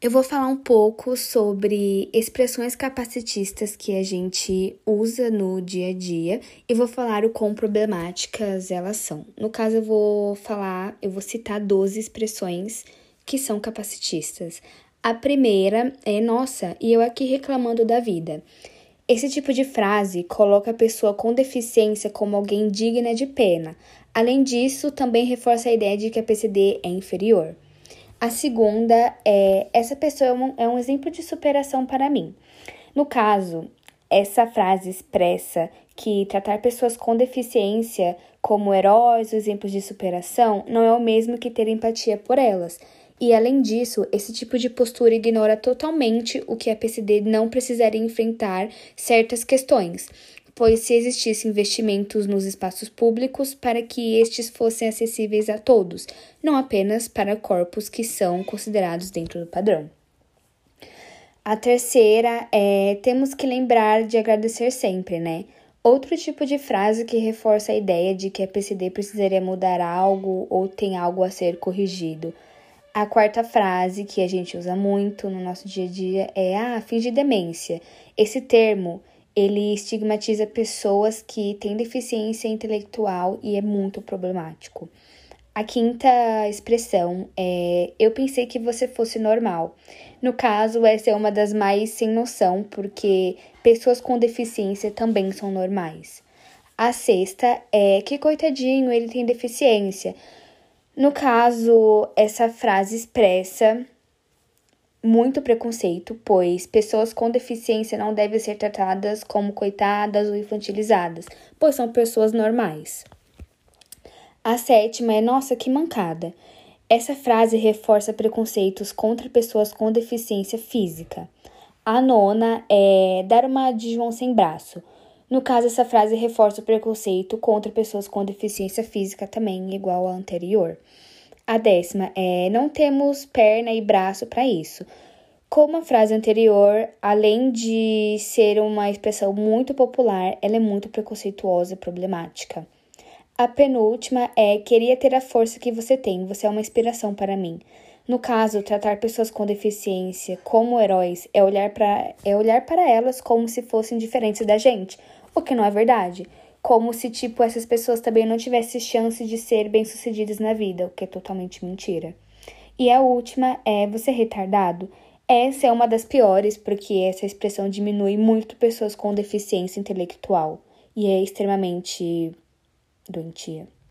Eu vou falar um pouco sobre expressões capacitistas que a gente usa no dia a dia e vou falar o quão problemáticas elas são. No caso, eu vou falar, eu vou citar 12 expressões que são capacitistas. A primeira é nossa, e eu aqui reclamando da vida. Esse tipo de frase coloca a pessoa com deficiência como alguém digna de pena. Além disso, também reforça a ideia de que a PCD é inferior. A segunda é: essa pessoa é um, é um exemplo de superação para mim. No caso, essa frase expressa que tratar pessoas com deficiência como heróis ou exemplos de superação não é o mesmo que ter empatia por elas. E além disso, esse tipo de postura ignora totalmente o que a PCD não precisaria enfrentar certas questões, pois se existissem investimentos nos espaços públicos para que estes fossem acessíveis a todos, não apenas para corpos que são considerados dentro do padrão. A terceira é temos que lembrar de agradecer sempre, né? Outro tipo de frase que reforça a ideia de que a PCD precisaria mudar algo ou tem algo a ser corrigido. A quarta frase que a gente usa muito no nosso dia a dia é ah, fingir demência. Esse termo ele estigmatiza pessoas que têm deficiência intelectual e é muito problemático. A quinta expressão é eu pensei que você fosse normal. No caso, essa é uma das mais sem noção, porque pessoas com deficiência também são normais. A sexta é que coitadinho, ele tem deficiência. No caso, essa frase expressa muito preconceito, pois pessoas com deficiência não devem ser tratadas como coitadas ou infantilizadas, pois são pessoas normais. A sétima é: nossa, que mancada. Essa frase reforça preconceitos contra pessoas com deficiência física. A nona é dar uma de João sem braço. No caso, essa frase reforça o preconceito contra pessoas com deficiência física também, igual à anterior. A décima é: não temos perna e braço para isso. Como a frase anterior, além de ser uma expressão muito popular, ela é muito preconceituosa e problemática. A penúltima é: queria ter a força que você tem, você é uma inspiração para mim. No caso, tratar pessoas com deficiência como heróis é olhar para é olhar para elas como se fossem diferentes da gente, o que não é verdade como se, tipo, essas pessoas também não tivessem chance de ser bem-sucedidas na vida, o que é totalmente mentira. E a última é você retardado. Essa é uma das piores, porque essa expressão diminui muito pessoas com deficiência intelectual e é extremamente doentia.